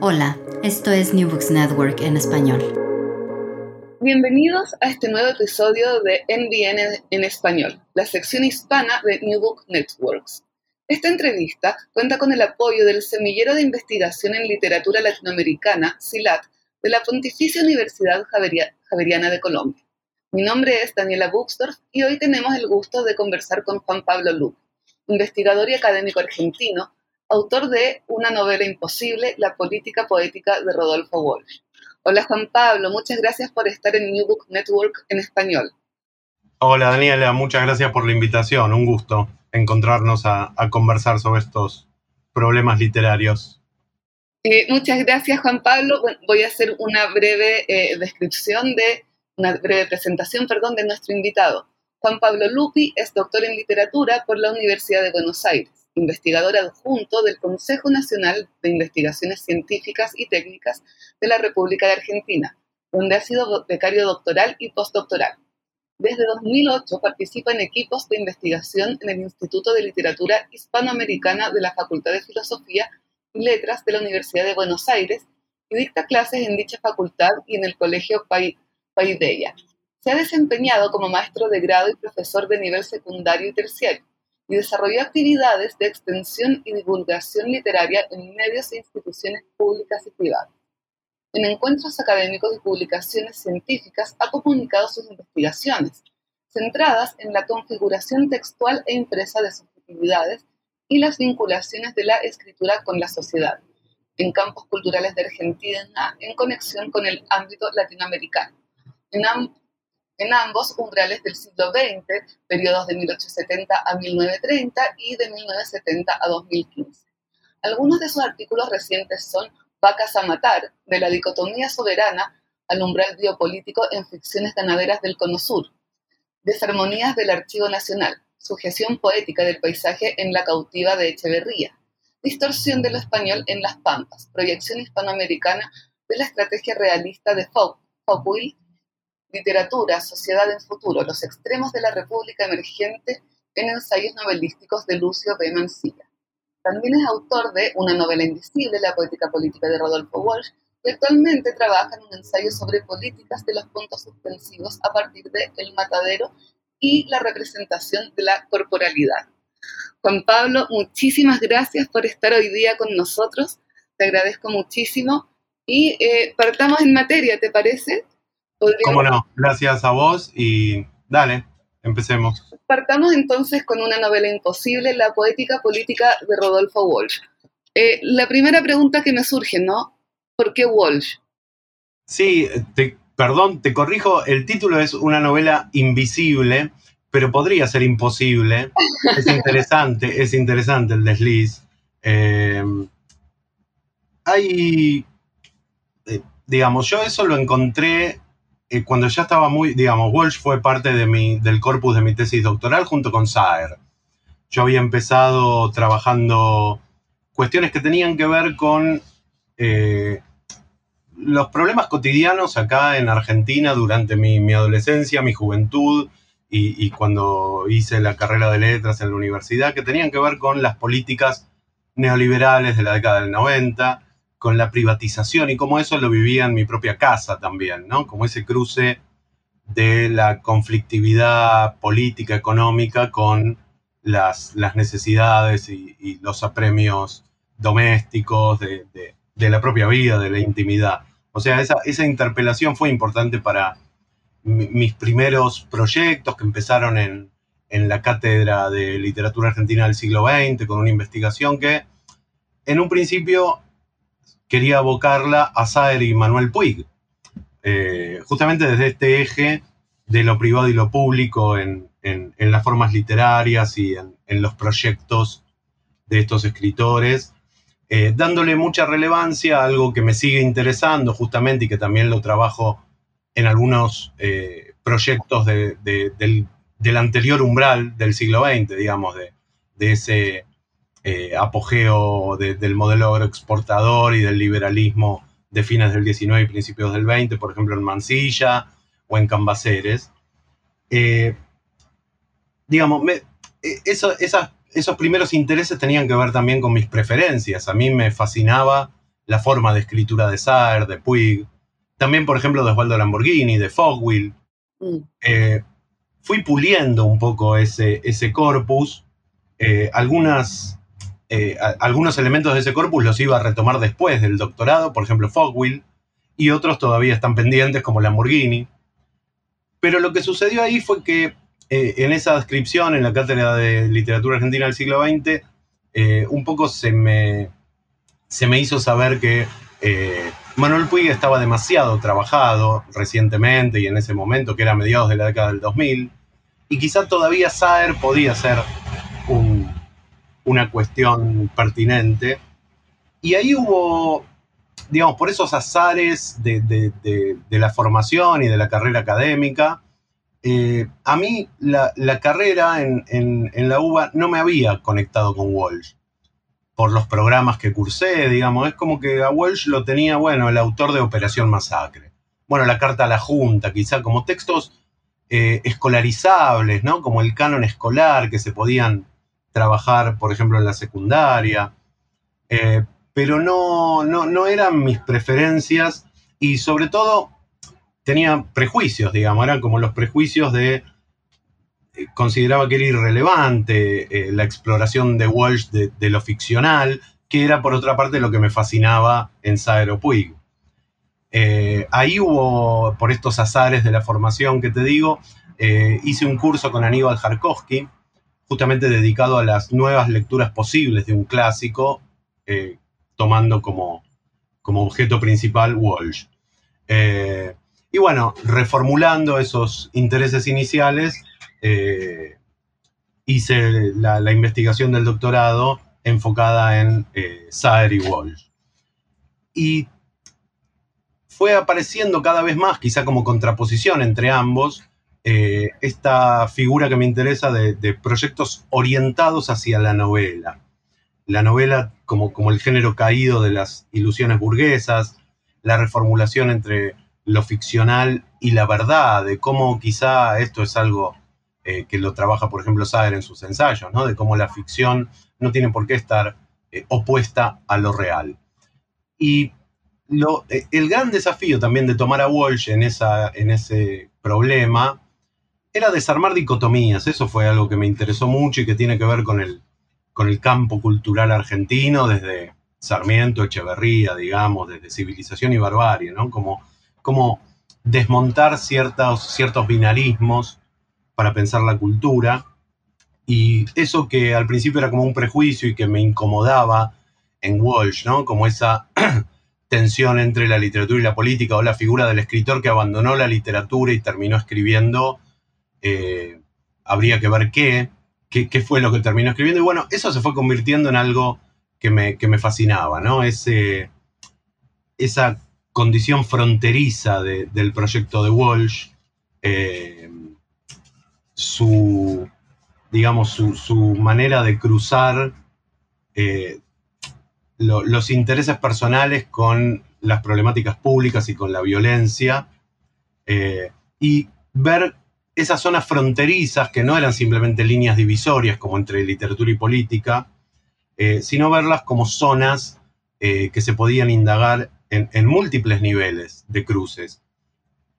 Hola, esto es New Books Network en español. Bienvenidos a este nuevo episodio de NBN en español, la sección hispana de New Book Networks. Esta entrevista cuenta con el apoyo del Semillero de Investigación en Literatura Latinoamericana, SILAT, de la Pontificia Universidad Javeriana de Colombia. Mi nombre es Daniela Buxdorf y hoy tenemos el gusto de conversar con Juan Pablo Luque, investigador y académico argentino, autor de Una novela imposible, La política poética de Rodolfo Walsh. Hola Juan Pablo, muchas gracias por estar en New Book Network en español. Hola Daniela, muchas gracias por la invitación, un gusto encontrarnos a, conversar sobre estos problemas literarios. Eh, muchas gracias Juan Pablo. voy a hacer una breve eh, descripción de, una breve presentación, perdón, de nuestro invitado. Juan Pablo Lupi es doctor en literatura por la Universidad de Buenos Aires investigador adjunto del Consejo Nacional de Investigaciones Científicas y Técnicas de la República de Argentina, donde ha sido becario doctoral y postdoctoral. Desde 2008 participa en equipos de investigación en el Instituto de Literatura Hispanoamericana de la Facultad de Filosofía y Letras de la Universidad de Buenos Aires y dicta clases en dicha facultad y en el Colegio Paideia. Se ha desempeñado como maestro de grado y profesor de nivel secundario y terciario y desarrolló actividades de extensión y divulgación literaria en medios e instituciones públicas y privadas. En encuentros académicos y publicaciones científicas ha comunicado sus investigaciones, centradas en la configuración textual e impresa de subjetividades y las vinculaciones de la escritura con la sociedad, en campos culturales de Argentina en conexión con el ámbito latinoamericano. En ambos umbrales del siglo XX, periodos de 1870 a 1930 y de 1970 a 2015. Algunos de sus artículos recientes son Vacas a matar, de la dicotomía soberana al umbral biopolítico en ficciones ganaderas del Cono Sur, Desarmonías del Archivo Nacional, sujeción poética del paisaje en la cautiva de Echeverría, distorsión de lo español en las Pampas, proyección hispanoamericana de la estrategia realista de Foucault Literatura, Sociedad en Futuro, Los extremos de la República Emergente en ensayos novelísticos de Lucio B. Mancilla. También es autor de Una novela invisible, La poética política de Rodolfo Walsh, y actualmente trabaja en un ensayo sobre políticas de los puntos suspensivos a partir de El Matadero y la representación de la corporalidad. Juan Pablo, muchísimas gracias por estar hoy día con nosotros. Te agradezco muchísimo. Y eh, partamos en materia, ¿te parece? ¿Cómo no? Gracias a vos y dale, empecemos. Partamos entonces con una novela imposible, La poética política de Rodolfo Walsh. Eh, la primera pregunta que me surge, ¿no? ¿Por qué Walsh? Sí, perdón, te corrijo, el título es una novela invisible, pero podría ser imposible. Es interesante, es interesante el desliz. Eh, hay, eh, digamos, yo eso lo encontré eh, cuando ya estaba muy, digamos, Walsh fue parte de mi, del corpus de mi tesis doctoral junto con Saer. Yo había empezado trabajando cuestiones que tenían que ver con eh, los problemas cotidianos acá en Argentina durante mi, adolescencia, mi juventud y, y, cuando hice la carrera de letras en la universidad, que tenían que ver con las políticas neoliberales de la década del 90 con la privatización y cómo eso lo vivía en mi propia casa también, ¿no? Como ese cruce de la conflictividad política, económica con las, las necesidades y, los apremios domésticos de, la propia vida, de la intimidad. O sea, esa, esa interpelación fue importante para mis primeros proyectos que empezaron en, en la Cátedra de Literatura Argentina del siglo XX, con una investigación que en un principio quería abocarla a Saer y Manuel Puig, eh, justamente desde este eje de lo privado y lo público en, las formas literarias y en, los proyectos de estos escritores, eh, dándole mucha relevancia a algo que me sigue interesando justamente y que también lo trabajo en algunos eh, proyectos del, anterior umbral del siglo XX, digamos, de, de ese eh, apogeo del modelo agroexportador y del liberalismo de fines del 19 y principios del 20, por ejemplo en Mansilla o en Cambaceres. Eh, digamos, eh, esos primeros intereses tenían que ver también con mis preferencias. A mí me fascinaba la forma de escritura de Saer, de Puig, también, por ejemplo, de Osvaldo Lamborghini, de Fogwill. Mm. Eh, fui puliendo un poco ese, ese corpus. Eh, algunas, eh, algunos elementos de ese corpus los iba a retomar después del doctorado, por ejemplo, Fogwill, y otros todavía están pendientes, como Lamborghini. Pero lo que sucedió ahí fue que en esa descripción, en la cátedra de literatura argentina del siglo XX, un poco se me, se me hizo saber que Manuel Puig estaba demasiado trabajado recientemente y en ese momento, que era a mediados de la década del 2000, y quizá todavía Saer podía ser una cuestión pertinente. Y ahí hubo, digamos, por esos azares de, la formación y de la carrera académica, eh, a mí la, carrera en, en, la UBA no me había conectado con Walsh por los programas que cursé, digamos, es como que a Welsh lo tenía, bueno, el autor de Operación Masacre. Bueno, la carta a la Junta, quizá como textos eh, escolarizables, ¿no? Como el canon escolar que se podían trabajar, por ejemplo, en la secundaria. Eh, pero no, no, no eran mis preferencias y sobre todo tenía prejuicios, digamos, eran como los prejuicios de consideraba que era irrelevante eh, la exploración de Walsh de, lo ficcional, que era por otra parte lo que me fascinaba en Saero Puig. Eh, ahí hubo, por estos azares de la formación que te digo, eh, hice un curso con Aníbal Jarkowski, justamente dedicado a las nuevas lecturas posibles de un clásico, tomando como, como objeto principal Walsh. y bueno, reformulando esos intereses iniciales, eh, hice la, investigación del doctorado enfocada en eh, Saer y Walsh. Y fue apareciendo cada vez más, quizá como contraposición entre ambos, eh, esta figura que me interesa de, proyectos orientados hacia la novela. La novela como, como el género caído de las ilusiones burguesas, la reformulación entre lo ficcional y la verdad, de cómo quizá esto es algo eh, que lo trabaja, por ejemplo, Sager en sus ensayos, ¿no? de cómo la ficción no tiene por qué estar eh, opuesta a lo real. Y el gran desafío también de tomar a Walsh en, esa, en ese problema era desarmar dicotomías. Eso fue algo que me interesó mucho y que tiene que ver con el, con el campo cultural argentino, desde Sarmiento, Echeverría, digamos, desde civilización y barbarie, ¿no? Como, como desmontar ciertos, ciertos binarismos para pensar la cultura. Y eso que al principio era como un prejuicio y que me incomodaba en Walsh, ¿no? Como esa tensión entre la literatura y la política o la figura del escritor que abandonó la literatura y terminó escribiendo, eh, habría que ver qué, qué, fue lo que terminó escribiendo. Y bueno, eso se fue convirtiendo en algo que me, me fascinaba, ¿no? Ese, esa condición fronteriza del proyecto de Walsh. Eh, su, digamos, su, manera de cruzar eh, los intereses personales con las problemáticas públicas y con la violencia, y ver esas zonas fronterizas que no eran simplemente líneas divisorias como entre literatura y política, eh, sino verlas como zonas que se podían indagar en, en múltiples niveles de cruces.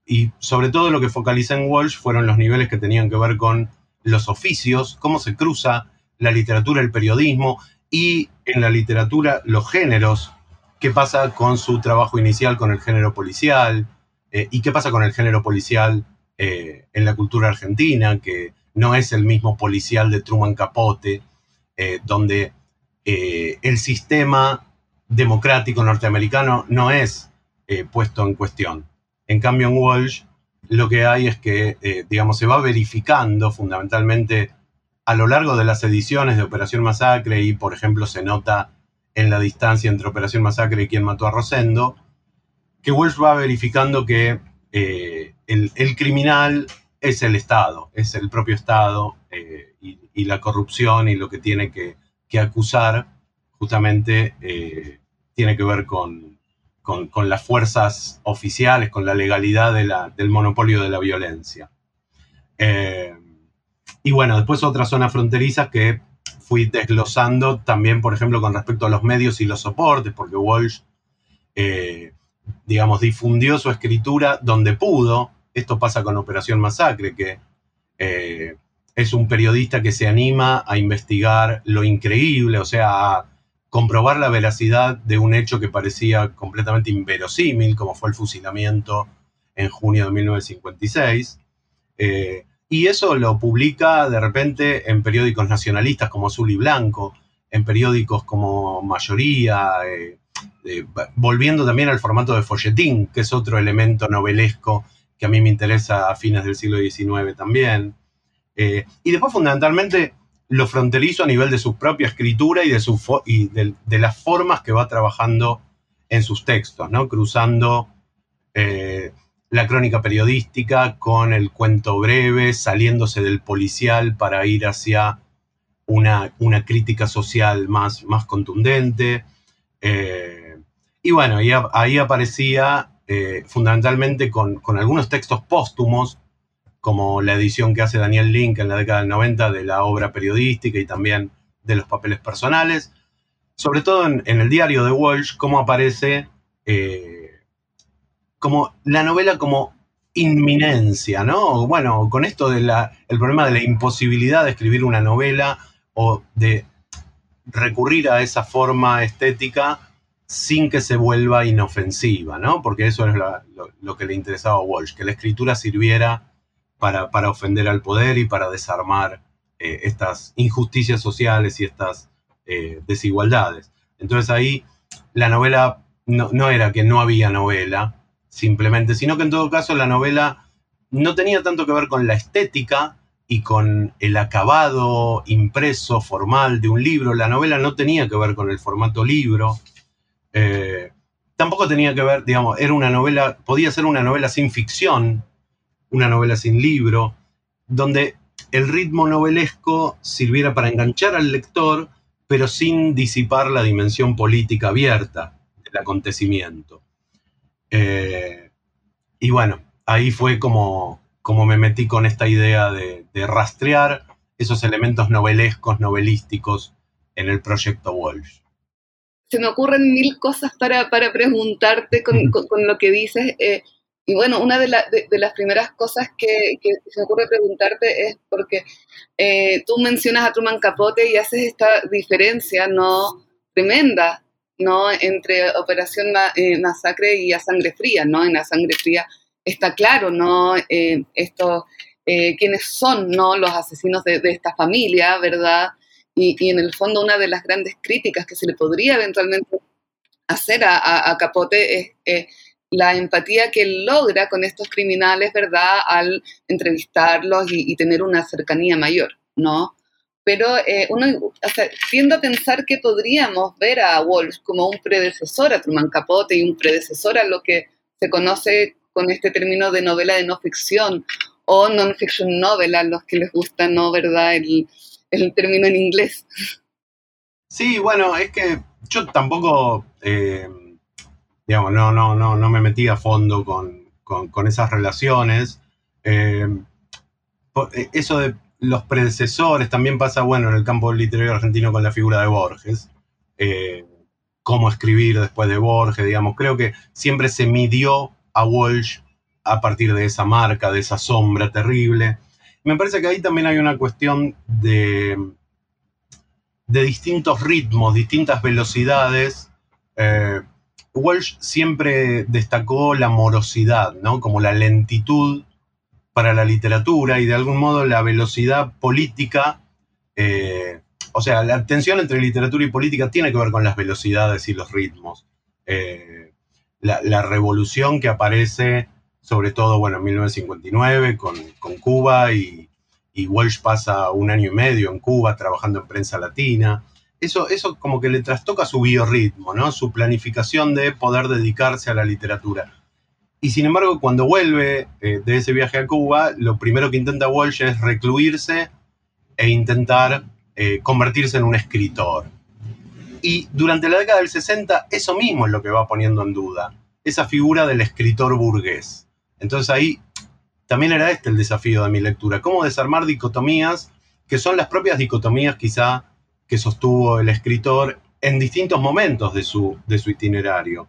Y sobre todo lo que focaliza en Walsh fueron los niveles que tenían que ver con los oficios, cómo se cruza la literatura, el periodismo y en la literatura los géneros, qué pasa con su trabajo inicial con el género policial eh, y qué pasa con el género policial eh, en la cultura argentina, que no es el mismo policial de Truman Capote, eh, donde el sistema democrático norteamericano no es puesto en cuestión. En cambio, en Walsh lo que hay es que, eh, digamos, se va verificando fundamentalmente a lo largo de las ediciones de Operación Masacre y, por ejemplo, se nota en la distancia entre Operación Masacre y quien mató a Rosendo, que Walsh va verificando que eh, el, criminal es el Estado, es el propio Estado eh, y, la corrupción y lo que tiene que, que acusar justamente tiene que ver con, con, las fuerzas oficiales, con la legalidad del monopolio de la violencia. Eh, y bueno, después otras zonas fronterizas que fui desglosando también, por ejemplo, con respecto a los medios y los soportes, porque Walsh eh, digamos, difundió su escritura donde pudo. Esto pasa con Operación Masacre, que eh, es un periodista que se anima a investigar lo increíble, o sea, a comprobar la veracidad de un hecho que parecía completamente inverosímil, como fue el fusilamiento en junio de 1956. Eh, y eso lo publica de repente en periódicos nacionalistas como Azul y Blanco, en periódicos como Mayoría, eh, volviendo también al formato de folletín, que es otro elemento novelesco que a mí me interesa a fines del siglo XIX también. Eh, y después, fundamentalmente, lo fronterizo a nivel de su propia escritura y de, y de, las formas que va trabajando en sus textos, ¿no? cruzando eh, la crónica periodística con el cuento breve, saliéndose del policial para ir hacia una, una crítica social más, más contundente. Eh, y bueno, ahí aparecía eh, fundamentalmente con, con, algunos textos póstumos, como la edición que hace Daniel Link en la década del 90 de la obra periodística y también de los papeles personales. Sobre todo en, el diario de Walsh, cómo aparece eh, como la novela como inminencia, ¿no? Bueno, con esto del problema de la imposibilidad de escribir una novela o de recurrir a esa forma estética sin que se vuelva inofensiva, ¿no? Porque eso es lo, que le interesaba a Walsh, que la escritura sirviera para, ofender al poder y para desarmar eh, estas injusticias sociales y estas eh, desigualdades. Entonces ahí la novela no, era que no había novela, simplemente, sino que en todo caso la novela no tenía tanto que ver con la estética y con el acabado impreso formal de un libro. La novela no tenía que ver con el formato libro. Eh, tampoco tenía que ver, digamos, era una novela, podía ser una novela sin ficción, una novela sin libro, donde el ritmo novelesco sirviera para enganchar al lector, pero sin disipar la dimensión política abierta del acontecimiento. Eh, y bueno, ahí fue como, como me metí con esta idea de, rastrear esos elementos novelescos, novelísticos en el proyecto Walsh. Se me ocurren mil cosas para, preguntarte con, lo que dices. Eh, y bueno, una de, las primeras cosas que, se me ocurre preguntarte es porque eh, tú mencionas a Truman Capote y haces esta diferencia no tremenda no entre Operación eh, Masacre y A Sangre Fría, ¿no? En A Sangre Fría está claro, ¿no? Eh, esto, quiénes son, ¿no? Los asesinos de, esta familia, ¿verdad? Y, en el fondo una de las grandes críticas que se le podría eventualmente hacer a, a Capote es la empatía que él logra con estos criminales, ¿verdad? Al entrevistarlos y, tener una cercanía mayor, ¿no? Pero eh, uno o sea, a pensar que podríamos ver a Walsh como un predecesor a Truman Capote y un predecesor a lo que se conoce con este término de novela de no ficción o non-fiction novel a los que les gusta, ¿no? ¿Verdad? El, el término en inglés. Sí, bueno, es que yo tampoco... Eh digamos, no, no, no, no me metí a fondo con, esas relaciones. Eh, eso de los predecesores también pasa, bueno, en el campo literario argentino con la figura de Borges. Eh, cómo escribir después de Borges, digamos. Creo que siempre se midió a Walsh a partir de esa marca, de esa sombra terrible. Me parece que ahí también hay una cuestión de, de distintos ritmos, distintas velocidades. Walsh siempre destacó la morosidad, ¿no? Como la lentitud para la literatura y de algún modo la velocidad política. Eh, o sea, la tensión entre literatura y política tiene que ver con las velocidades y los ritmos. Eh, la, revolución que aparece, sobre todo, bueno, en 1959 con, Cuba y, y Walsh pasa un año y medio en Cuba trabajando en prensa latina eso, eso como que le trastoca su biorritmo, ¿no? Su planificación de poder dedicarse a la literatura. Y sin embargo, cuando vuelve eh, de ese viaje a Cuba, lo primero que intenta Walsh es recluirse e intentar eh, convertirse en un escritor. Y durante la década del 60, eso mismo es lo que va poniendo en duda, esa figura del escritor burgués. Entonces ahí también era este el desafío de mi lectura, cómo desarmar dicotomías que son las propias dicotomías quizá que sostuvo el escritor en distintos momentos de su, de su itinerario.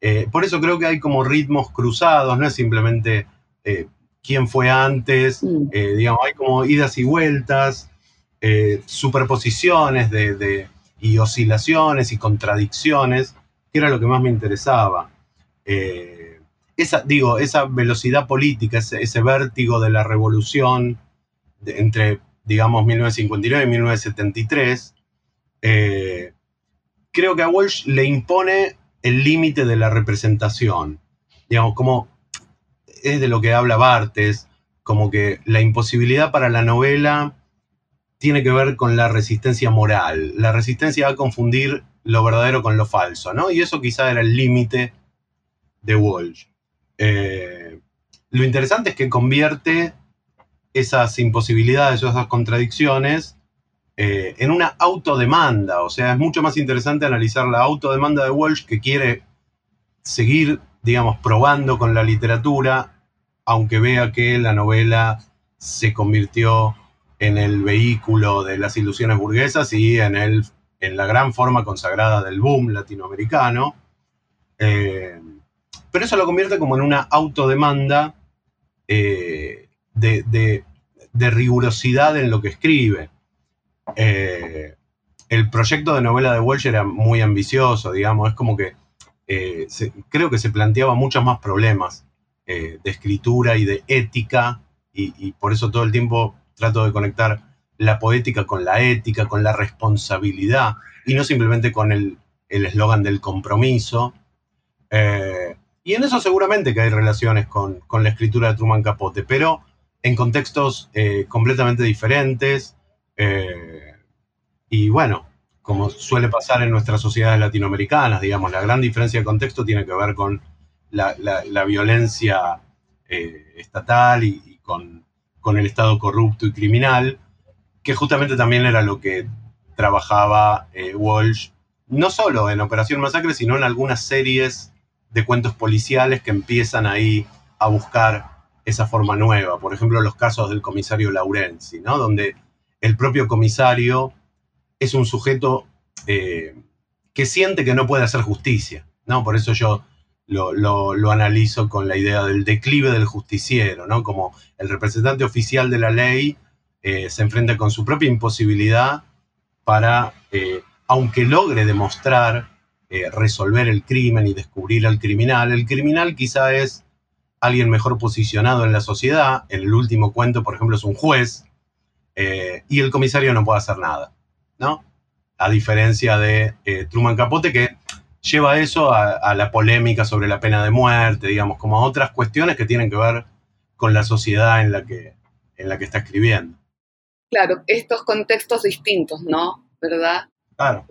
Eh, por eso creo que hay como ritmos cruzados, no es simplemente eh, quién fue antes, eh, digamos, hay como idas y vueltas, superposiciones de, de- y oscilaciones y contradicciones, que era lo que más me interesaba. Eh, esa, digo, esa velocidad política, ese, vértigo de la revolución entre, digamos, 1959 y 1973, eh, creo que a Walsh le impone el límite de la representación. Digamos, como es de lo que habla Bartes, como que la imposibilidad para la novela tiene que ver con la resistencia moral, la resistencia a confundir lo verdadero con lo falso, ¿no? Y eso quizá era el límite de Walsh. Eh, lo interesante es que convierte esas imposibilidades o esas contradicciones eh, en una autodemanda, o sea, es mucho más interesante analizar la autodemanda de Walsh que quiere seguir, digamos, probando con la literatura, aunque vea que la novela se convirtió en el vehículo de las ilusiones burguesas y en, el, en la gran forma consagrada del boom latinoamericano. Eh, pero eso lo convierte como en una autodemanda eh, de, rigurosidad en lo que escribe. Eh, el proyecto de novela de Walsh era muy ambicioso, digamos, es como que eh, creo que se planteaba muchos más problemas de escritura y de ética, y, por eso todo el tiempo trato de conectar la poética con la ética, con la responsabilidad, y no simplemente con el eslogan del compromiso. Y en eso seguramente que hay relaciones con, con la escritura de Truman Capote, pero en contextos eh, completamente diferentes. eh, y bueno, como suele pasar en nuestras sociedades latinoamericanas, digamos, la gran diferencia de contexto tiene que ver con la, la- violencia eh, estatal y, y con, con el Estado corrupto y criminal, que justamente también era lo que trabajaba Walsh, no solo en Operación Masacre, sino en algunas series de cuentos policiales que empiezan ahí a buscar esa forma nueva. Por ejemplo, los casos del comisario Laurenzi, ¿no? donde el propio comisario es un sujeto eh, que siente que no puede hacer justicia. ¿no? Por eso yo lo, lo- analizo con la idea del declive del justiciero, ¿no? como el representante oficial de la ley eh, se enfrenta con su propia imposibilidad para, eh, aunque logre demostrar eh, resolver el crimen y descubrir al criminal, el criminal quizá es alguien mejor posicionado en la sociedad, en el último cuento, por ejemplo, es un juez, eh, y el comisario no puede hacer nada, ¿no? A diferencia de eh, Truman Capote, que lleva eso a, a la polémica sobre la pena de muerte, digamos, como a otras cuestiones que tienen que ver con la sociedad en la que, en la que está escribiendo. Claro, estos contextos distintos, ¿no? ¿Verdad? Claro.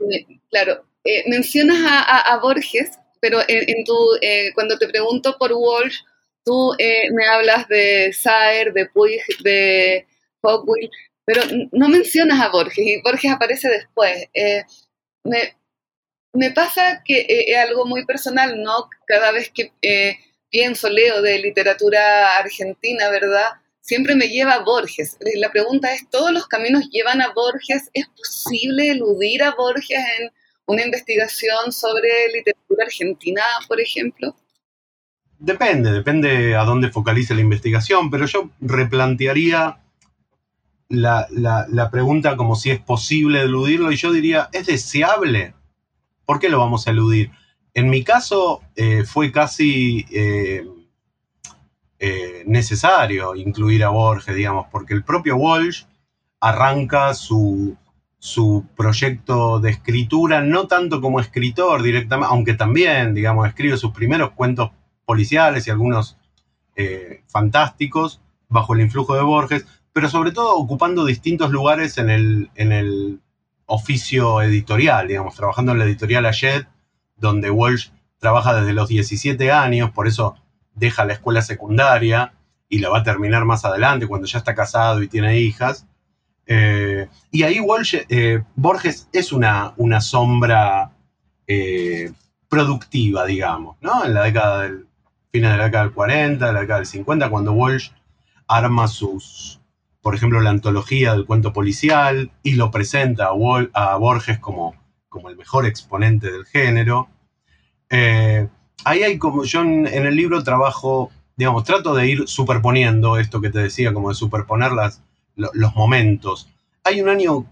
Claro, eh, mencionas a, Borges, pero en, tu, eh, cuando te pregunto por Walsh, tú eh, me hablas de Saer, de Puig, de Fogwill, pero no mencionas a Borges y Borges aparece después. Eh, me, me pasa que eh, es algo muy personal, ¿no? Cada vez que pienso, leo de literatura argentina, ¿verdad? Siempre me lleva a Borges. La pregunta es, ¿todos los caminos llevan a Borges? ¿Es posible eludir a Borges en una investigación sobre literatura argentina, por ejemplo? Depende, depende a dónde focalice la investigación, pero yo replantearía la, la- pregunta como si es posible eludirlo y yo diría, ¿es deseable? ¿Por qué lo vamos a eludir? En mi caso eh, fue casi eh, eh, necesario incluir a Borges, digamos, porque el propio Walsh arranca su, su proyecto de escritura, no tanto como escritor directamente, aunque también, digamos, escribe sus primeros cuentos policiales y algunos eh, fantásticos bajo el influjo de Borges, pero sobre todo ocupando distintos lugares en el, en el oficio editorial, digamos, trabajando en la editorial Ayet, donde Walsh trabaja desde los 17 años, por eso deja la escuela secundaria y la va a terminar más adelante cuando ya está casado y tiene hijas. Eh, y ahí eh, Borges es una, una sombra eh, productiva, digamos, ¿no? En la década del, fines de la década del 40, de la década del 50, cuando Walsh arma sus, por ejemplo, la antología del cuento policial y lo presenta a, Borges como, como el mejor exponente del género. Eh, ahí hay como yo en, el libro trabajo, digamos, trato de ir superponiendo esto que te decía, como de superponer las, los momentos. Hay un año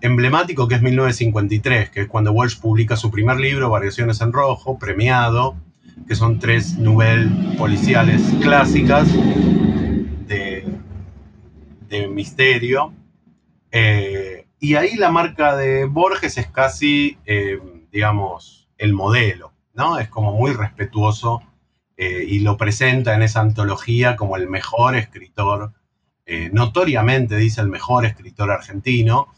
emblemático que es 1953, que es cuando Walsh publica su primer libro, Variaciones en Rojo, premiado, que son tres novelas policiales clásicas de, misterio. Eh, y ahí la marca de Borges es casi, eh, digamos, el modelo, ¿no? Es como muy respetuoso eh, y lo presenta en esa antología como el mejor escritor, notoriamente dice el mejor escritor argentino,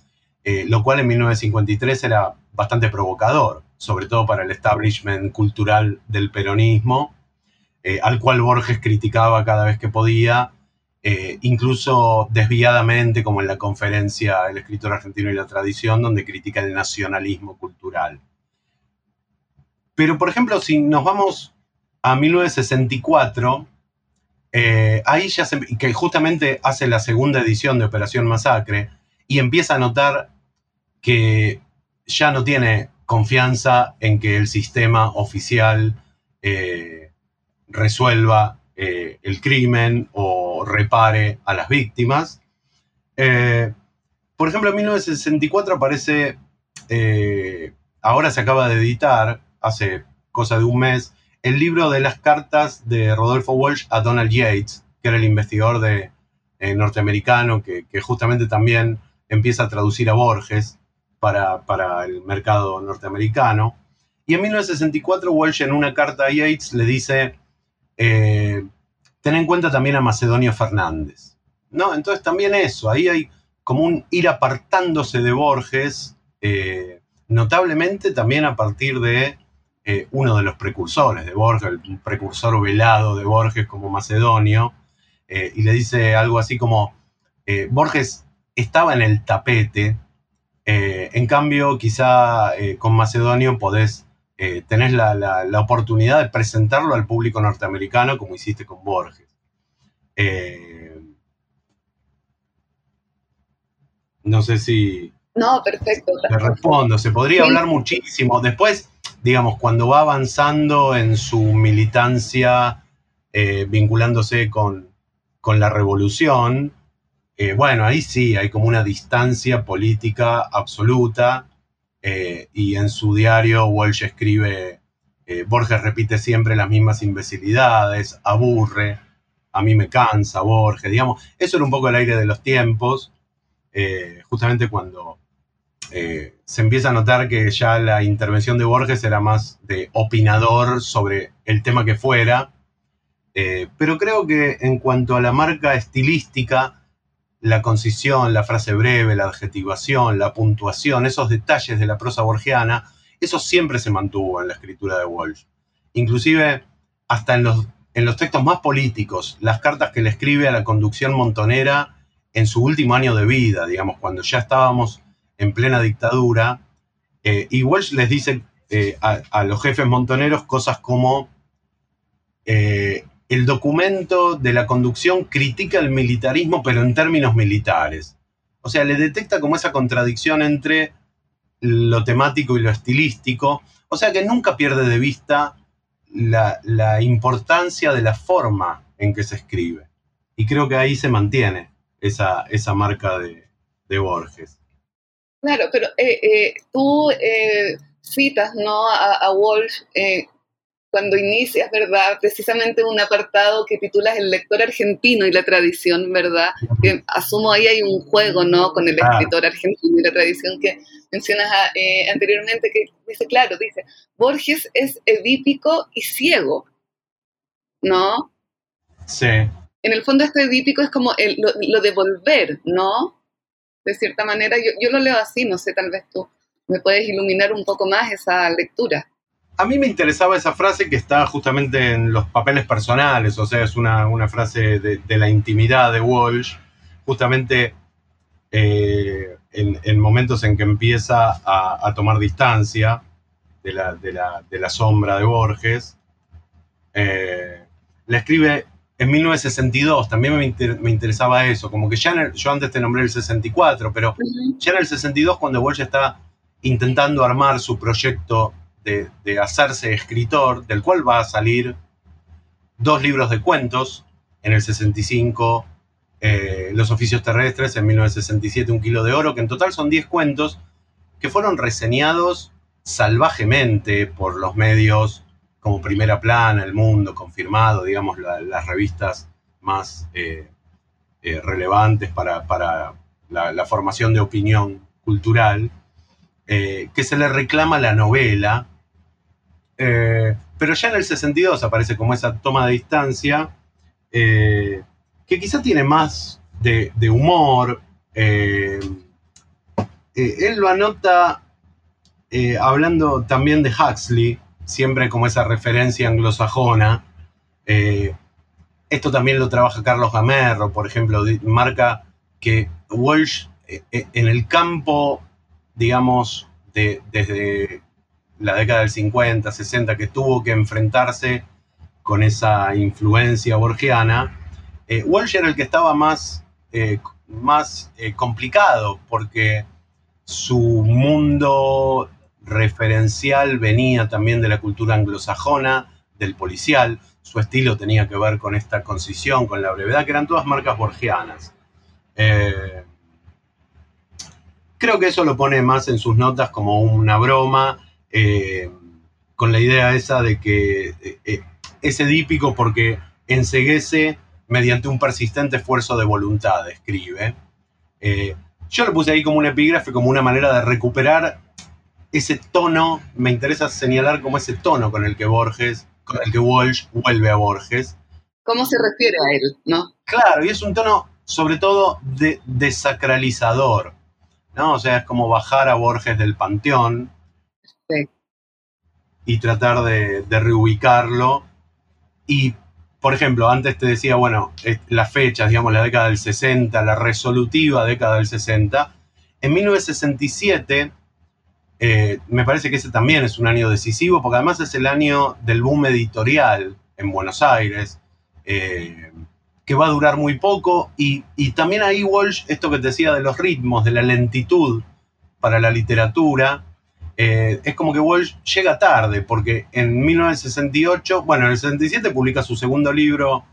lo cual en 1953 era bastante provocador, sobre todo para el establishment cultural del peronismo, al cual Borges criticaba cada vez que podía eh, incluso desviadamente, como en la conferencia El escritor argentino y la tradición, donde critica el nacionalismo cultural. Pero, por ejemplo, si nos vamos a 1964, eh, ahí ya se, que justamente hace la segunda edición de Operación Masacre, y empieza a notar que ya no tiene confianza en que el sistema oficial eh, resuelva el crimen o repare a las víctimas. Eh, por ejemplo, en 1964 aparece, eh, ahora se acaba de editar, hace cosa de un mes, el libro de las cartas de Rodolfo Walsh a Donald Yates, que era el investigador eh, norteamericano que, justamente también empieza a traducir a Borges para, el mercado norteamericano. Y en 1964 Walsh en una carta a Yates le dice, ten en cuenta también a Macedonio Fernández. ¿no? Entonces también eso, ahí hay como un ir apartándose de Borges, eh, notablemente también a partir de eh, uno de los precursores de Borges, el precursor velado de Borges como Macedonio, eh, y le dice algo así como, Borges estaba en el tapete, en cambio quizá con Macedonio podés eh, tenés la, oportunidad de presentarlo al público norteamericano como hiciste con Borges. Eh, no sé si... No, perfecto. Te respondo, se podría hablar muchísimo. Después, digamos, cuando va avanzando en su militancia, eh, vinculándose con, con, la revolución, bueno, ahí sí hay como una distancia política absoluta eh, y en su diario Walsh escribe, eh, Borges repite siempre las mismas imbecilidades, aburre, a mí me cansa Borges, digamos, eso era un poco el aire de los tiempos, eh, justamente cuando se empieza a notar que ya la intervención de Borges era más de opinador sobre el tema que fuera, pero creo que en cuanto a la marca estilística, la concisión, la frase breve, la adjetivación, la puntuación, esos detalles de la prosa borgiana, eso siempre se mantuvo en la escritura de Walsh. Inclusive hasta en los, en los textos más políticos, las cartas que le escribe a la conducción montonera en su último año de vida, digamos, cuando ya estábamos en plena dictadura, eh, y Walsh les dice eh, a, los jefes montoneros cosas como eh, el documento de la conducción critica el militarismo, pero en términos militares. O sea, le detecta como esa contradicción entre lo temático y lo estilístico. O sea que nunca pierde de vista la, importancia de la forma en que se escribe. Y creo que ahí se mantiene esa, esa marca de, Borges. Claro, pero eh, eh, tú eh, citas ¿no? a, a Walsh cuando inicias, ¿verdad? Precisamente un apartado que titulas El lector argentino y la tradición, ¿verdad? Que asumo ahí hay un juego, ¿no? Con el escritor argentino y la tradición que mencionas ah, eh, anteriormente, que dice, claro, dice, Borges es edípico y ciego, ¿no? Sí. En el fondo este edípico es como lo, de volver, ¿no? De cierta manera, yo, yo lo leo así, no sé, tal vez tú me puedes iluminar un poco más esa lectura a mí me interesaba esa frase que está justamente en los papeles personales, o sea, es una, frase de, la intimidad de Walsh, justamente eh, en, momentos en que empieza a, tomar distancia de la, sombra de Borges. Eh, la escribe en 1962, también me, interesaba eso, como que ya en yo antes te nombré el 64, pero ya en el 62 cuando Walsh está intentando armar su proyecto de, hacerse escritor, del cual va a salir dos libros de cuentos, en el 65 eh, Los oficios terrestres, en 1967 Un kilo de oro, que en total son 10 cuentos que fueron reseñados salvajemente por los medios como Primera Plana, El Mundo, Confirmado, digamos, las revistas más eh, eh, relevantes para, la, formación de opinión cultural, que se le reclama la novela, pero ya en el 62 aparece como esa toma de distancia eh, que quizá tiene más de, humor. Eh, eh, él lo anota hablando también de Huxley, siempre como esa referencia anglosajona. esto también lo trabaja Carlos Gamerro, por ejemplo, marca que Walsh en el campo, digamos, desde la década del 50, 60, que tuvo que enfrentarse con esa influencia borgiana, eh, Walsh era el que estaba más, eh, más eh, complicado porque su mundo referencial venía también de la cultura anglosajona, del policial, su estilo tenía que ver con esta concisión, con la brevedad, que eran todas marcas borgianas. creo que eso lo pone más en sus notas como una broma, con la idea esa de que es edípico porque enseguece mediante un persistente esfuerzo de voluntad, escribe. Eh, yo lo puse ahí como un epígrafe, como una manera de recuperar ese tono, me interesa señalar como ese tono con el que Borges, con el que Walsh vuelve a Borges. ¿Cómo se refiere a él, no? Claro, y es un tono sobre todo de desacralizador, ¿no? O sea, es como bajar a Borges del panteón y tratar de, de reubicarlo y, por ejemplo, antes te decía, bueno, las fechas, digamos, la década del 60, la resolutiva década del 60. En 1967, eh, me parece que ese también es un año decisivo, porque además es el año del boom editorial en Buenos Aires, eh, que va a durar muy poco. Y, también ahí Walsh, esto que te decía de los ritmos, de la lentitud para la literatura, eh, es como que Walsh llega tarde, porque en 1968, bueno, en el 67 publica su segundo libro,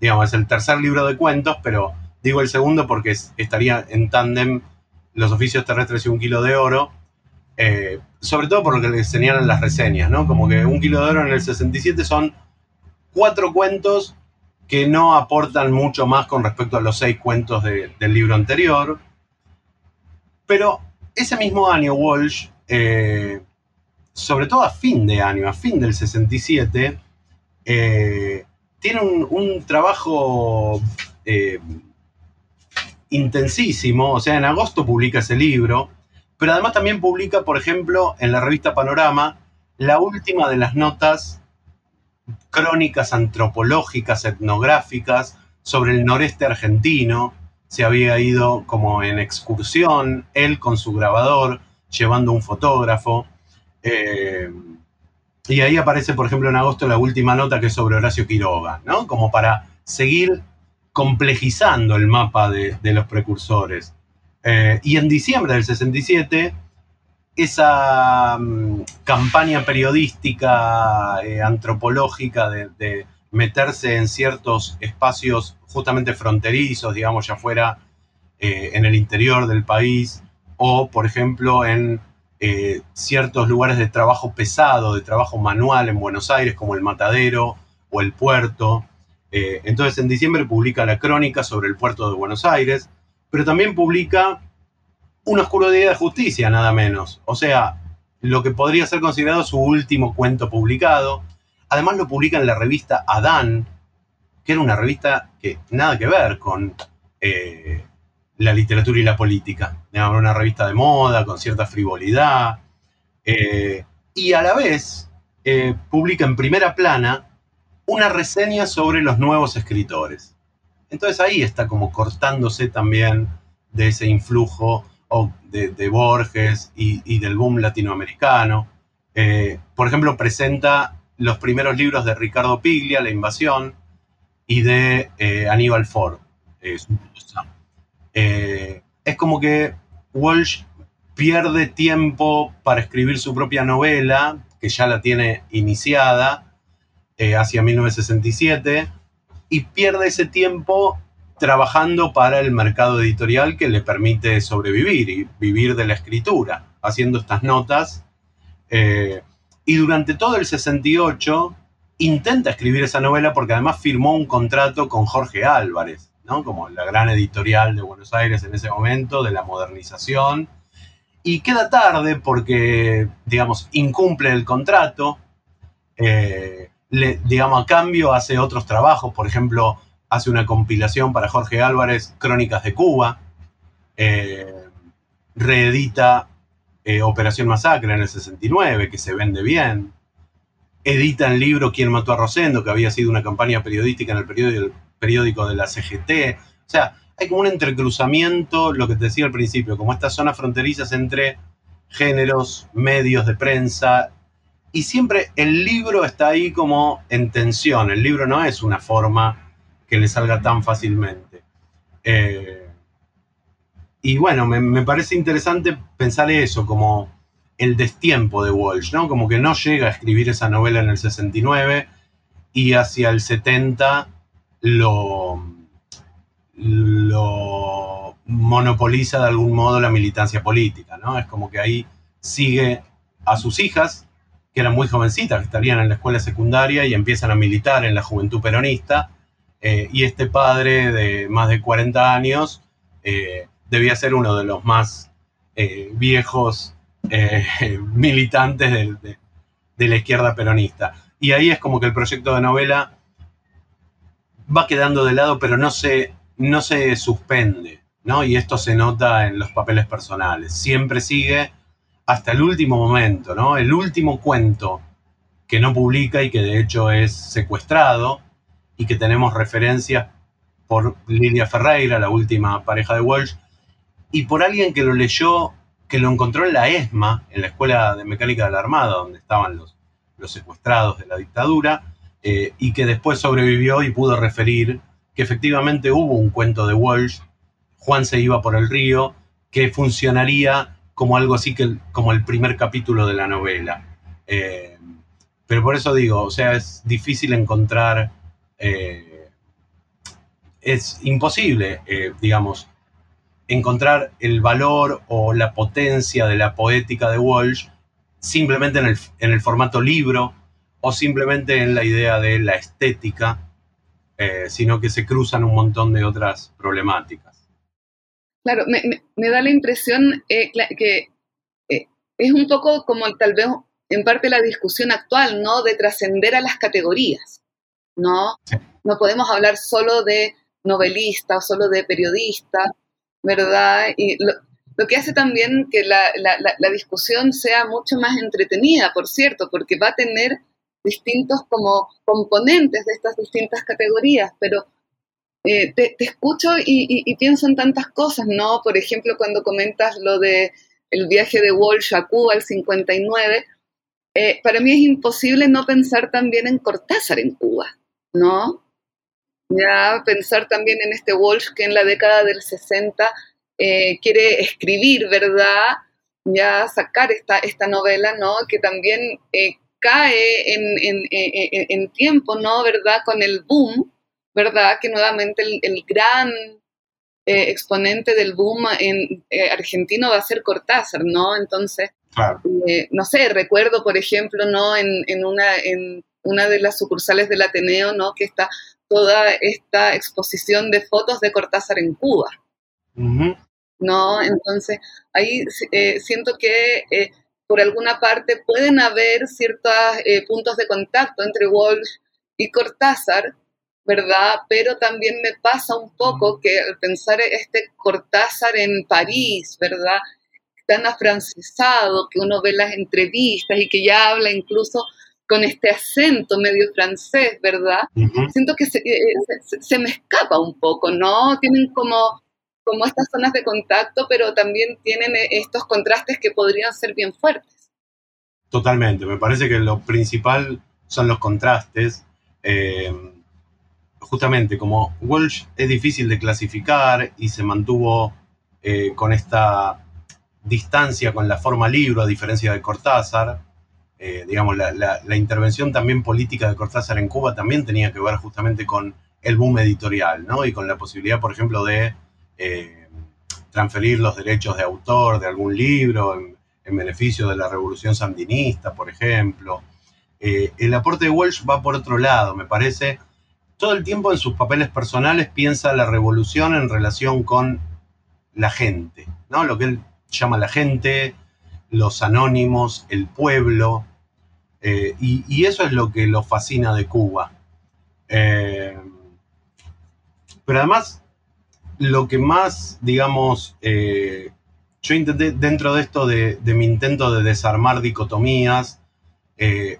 digamos, es el tercer libro de cuentos, pero digo el segundo porque estaría en tándem Los oficios terrestres y un kilo de oro, eh, sobre todo por lo que le señalan las reseñas, ¿no? Como que un kilo de oro en el 67 son cuatro cuentos que no aportan mucho más con respecto a los seis cuentos del libro anterior. Pero ese mismo año Walsh eh, sobre todo a fin de año, a fin del 67, eh, tiene un, trabajo intensísimo, o sea, en agosto publica ese libro, pero además también publica, por ejemplo, en la revista Panorama, la última de las notas crónicas antropológicas, etnográficas sobre el noreste argentino. Se había ido como en excursión, él con su grabador, llevando un fotógrafo. Eh, y ahí aparece, por ejemplo, en agosto la última nota que es sobre Horacio Quiroga, ¿no? Como para seguir complejizando el mapa de, los precursores. Eh, y en diciembre del 67, esa mm, campaña periodística, eh, antropológica de, meterse en ciertos espacios justamente fronterizos, digamos, ya fuera en el interior del país, o, por ejemplo, en eh, ciertos lugares de trabajo pesado, de trabajo manual en Buenos Aires, como el Matadero o el Puerto. Eh, entonces, en diciembre publica la crónica sobre el puerto de Buenos Aires, pero también publica Un oscuro día de justicia, nada menos. O sea, lo que podría ser considerado su último cuento publicado. Además, lo publica en la revista Adán, que era una revista que nada que ver con eh, la literatura y la política. Una revista de moda con cierta frivolidad. Eh, y a la vez eh, publica en primera plana una reseña sobre los nuevos escritores. Entonces ahí está como cortándose también de ese influjo de, Borges y, del boom latinoamericano. Eh, por ejemplo, presenta los primeros libros de Ricardo Piglia, La Invasión, y de Aníbal Ford, su eh, es como que Walsh pierde tiempo para escribir su propia novela, que ya la tiene iniciada, eh, hacia 1967, y pierde ese tiempo trabajando para el mercado editorial que le permite sobrevivir y vivir de la escritura, haciendo estas notas. Eh, y durante todo el 68 intenta escribir esa novela porque además firmó un contrato con Jorge Álvarez, ¿no? como la gran editorial de Buenos Aires en ese momento, de la modernización. Y queda tarde porque, digamos, incumple el contrato. Eh, le, digamos, a cambio hace otros trabajos, por ejemplo, hace una compilación para Jorge Álvarez, Crónicas de Cuba, eh, reedita eh, Operación Masacre en el 69, que se vende bien, edita el libro Quién mató a Rosendo, que había sido una campaña periodística en el periódico, periódico de la CGT, o sea, hay como un entrecruzamiento, lo que te decía al principio, como estas zonas fronterizas entre géneros, medios de prensa, y siempre el libro está ahí como en tensión, el libro no es una forma que le salga tan fácilmente. Eh, y bueno, me, parece interesante pensar eso, como el destiempo de Walsh, ¿no? Como que no llega a escribir esa novela en el 69 y hacia el 70 lo, lo monopoliza de algún modo la militancia política, ¿no? Es como que ahí sigue a sus hijas, que eran muy jovencitas, que estarían en la escuela secundaria y empiezan a militar en la juventud peronista, eh, y este padre de más de 40 años eh, debía ser uno de los más eh, viejos militantes de, de, la izquierda peronista. Y ahí es como que el proyecto de novela va quedando de lado, pero no se, no se suspende, ¿no? Y esto se nota en los papeles personales. Siempre sigue hasta el último momento, ¿no? El último cuento que no publica y que de hecho es secuestrado y que tenemos referencias por Lilia Ferreira, la última pareja de Walsh, y por alguien que lo leyó, que lo encontró en la ESMA, en la Escuela de Mecánica de la Armada, donde estaban los, los secuestrados de la dictadura, eh, y que después sobrevivió y pudo referir que efectivamente hubo un cuento de Walsh, Juan se iba por el río, que funcionaría como algo así que como el primer capítulo de la novela. Eh, pero por eso digo, o sea, es difícil encontrar eh, es imposible, eh, digamos, encontrar el valor o la potencia de la poética de Walsh simplemente en el, formato libro o simplemente en la idea de la estética, sino que se cruzan un montón de otras problemáticas. Claro, me, da la impresión que es un poco como tal vez en parte la discusión actual, ¿no? De trascender a las categorías. ¿no? No podemos hablar solo de novelista o solo de periodista, ¿verdad? Y lo, que hace también que la, discusión sea mucho más entretenida, por cierto, porque va a tener distintos como componentes de estas distintas categorías, pero eh, te, escucho y, pienso en tantas cosas, ¿no? Por ejemplo, cuando comentas lo de el viaje de Walsh a Cuba al 59, eh, para mí es imposible no pensar también en Cortázar en Cuba, ¿no? Ya pensar también en este Walsh que en la década del 60 eh, quiere escribir, ¿verdad? Ya sacar esta, novela, ¿no? Que también cae en, tiempo, ¿no? ¿Verdad? Con el boom, ¿verdad? Que nuevamente el, gran eh, exponente del boom en argentino va a ser Cortázar, ¿no? Entonces, no sé, recuerdo, por ejemplo, ¿no? En, una, en una de las sucursales del Ateneo, ¿no? Que está toda esta exposición de fotos de Cortázar en Cuba. ¿No? Entonces, ahí eh, siento que eh, por alguna parte pueden haber ciertos eh, puntos de contacto entre Walsh y Cortázar, ¿verdad? Pero también me pasa un poco que al pensar este Cortázar en París, ¿verdad? Tan afrancesado, que uno ve las entrevistas y que ya habla incluso con este acento medio francés, ¿verdad? Siento que eh, se, me escapa un poco, ¿no? Tienen como, como estas zonas de contacto, pero también tienen eh, estos contrastes que podrían ser bien fuertes. Totalmente, me parece que lo principal son los contrastes. Eh, justamente como Walsh es difícil de clasificar y se mantuvo con esta distancia con la forma libro, a diferencia de Cortázar. Eh, digamos, la, intervención también política de Cortázar en Cuba también tenía que ver justamente con el boom editorial, ¿no? Y con la posibilidad, por ejemplo, de eh, transferir los derechos de autor de algún libro en, beneficio de la revolución sandinista, por ejemplo. Eh, el aporte de Walsh va por otro lado, me parece. Todo el tiempo en sus papeles personales piensa la revolución en relación con la gente, ¿no? Lo que él llama la gente, los anónimos, el pueblo, eh, y, eso es lo que lo fascina de Cuba. Eh, pero además, lo que más, digamos, eh, yo intenté dentro de esto de, mi intento de desarmar dicotomías,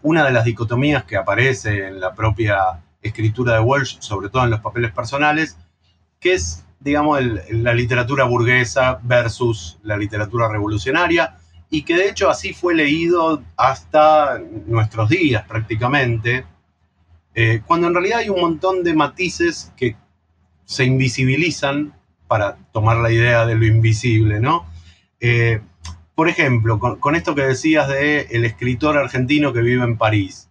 una de las dicotomías que aparece en la propia escritura de Walsh, sobre todo en los papeles personales, que es digamos, la literatura burguesa versus la literatura revolucionaria, y que de hecho así fue leído hasta nuestros días prácticamente, eh, cuando en realidad hay un montón de matices que se invisibilizan para tomar la idea de lo invisible, ¿no? Eh, por ejemplo, con, esto que decías de el escritor argentino que vive en París.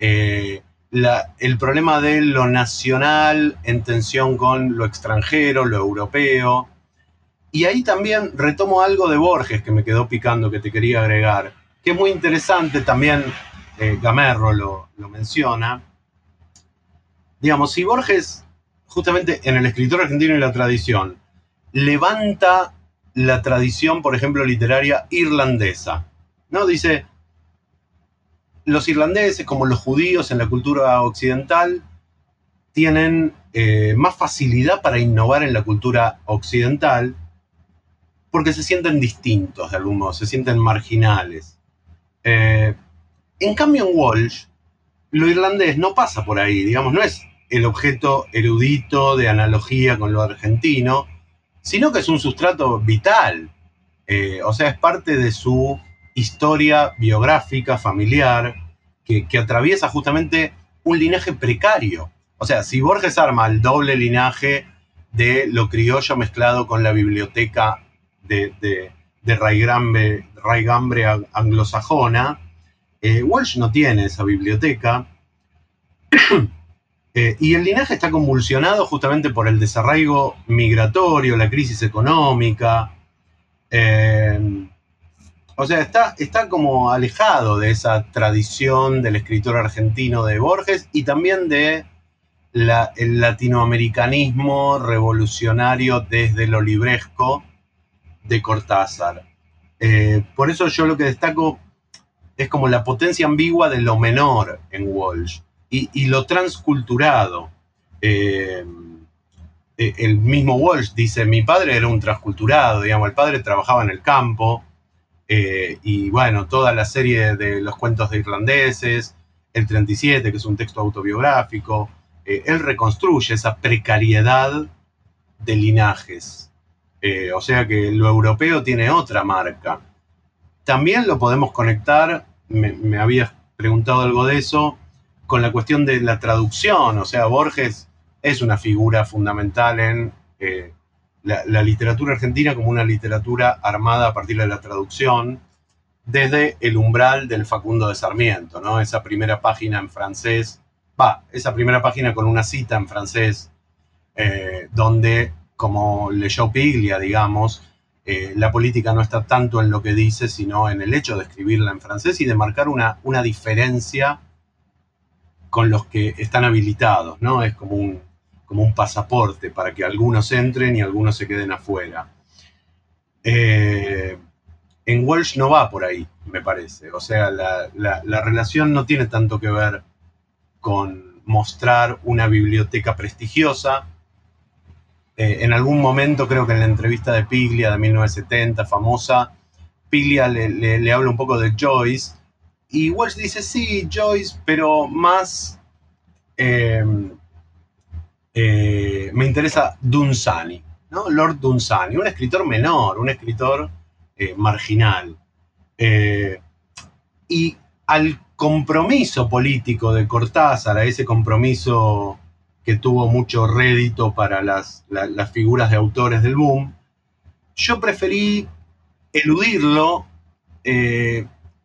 Eh, el problema de lo nacional en tensión con lo extranjero, lo europeo. Y ahí también retomo algo de Borges que me quedó picando, que te quería agregar, que es muy interesante, también eh, Gamerro lo, lo menciona. Digamos, si Borges, justamente en el escritor argentino y la tradición, levanta la tradición, por ejemplo, literaria irlandesa, ¿no? Dice, los irlandeses, como los judíos en la cultura occidental, tienen eh, más facilidad para innovar en la cultura occidental porque se sienten distintos de algún modo, se sienten marginales. Eh, en cambio, en Walsh, lo irlandés no pasa por ahí, digamos, no es el objeto erudito de analogía con lo argentino, sino que es un sustrato vital. Eh, o sea, es parte de su historia biográfica, familiar, que, atraviesa justamente un linaje precario. O sea, si Borges arma el doble linaje de lo criollo mezclado con la biblioteca de, de, raigambre, anglosajona, eh, Walsh no tiene esa biblioteca. Eh, y el linaje está convulsionado justamente por el desarraigo migratorio, la crisis económica. Eh, o sea, está, está como alejado de esa tradición del escritor argentino de Borges y también de el latinoamericanismo revolucionario desde lo libresco de Cortázar. Eh, por eso yo lo que destaco es como la potencia ambigua de lo menor en Walsh y, lo transculturado. Eh, eh, el mismo Walsh dice, mi padre era un transculturado, digamos, el padre trabajaba en el campo, eh, y bueno, toda la serie de los cuentos de irlandeses, el 37, que es un texto autobiográfico, eh, él reconstruye esa precariedad de linajes. Eh, o sea que lo europeo tiene otra marca. También lo podemos conectar, me, me habías preguntado algo de eso, con la cuestión de la traducción. O sea, Borges es una figura fundamental en la, literatura argentina como una literatura armada a partir de la traducción, desde el umbral del Facundo de Sarmiento, ¿no? Esa primera página en francés, va, esa primera página con una cita en francés, eh, donde, como leyó Piglia, digamos, eh, la política no está tanto en lo que dice, sino en el hecho de escribirla en francés y de marcar una, una diferencia con los que están habilitados, ¿no? Es como un, como un pasaporte para que algunos entren y algunos se queden afuera. Eh, en Walsh no va por ahí, me parece. O sea, la, relación no tiene tanto que ver con mostrar una biblioteca prestigiosa. Eh, en algún momento, creo que en la entrevista de Piglia de 1970, famosa, Piglia le, habla un poco de Joyce. Y Walsh dice, sí, Joyce, pero más eh, eh, me interesa Dunsani, ¿no? Lord Dunsani, un escritor menor, un escritor eh, marginal. Eh, y al compromiso político de Cortázar, a ese compromiso que tuvo mucho rédito para las, las figuras de autores del boom, yo preferí eludirlo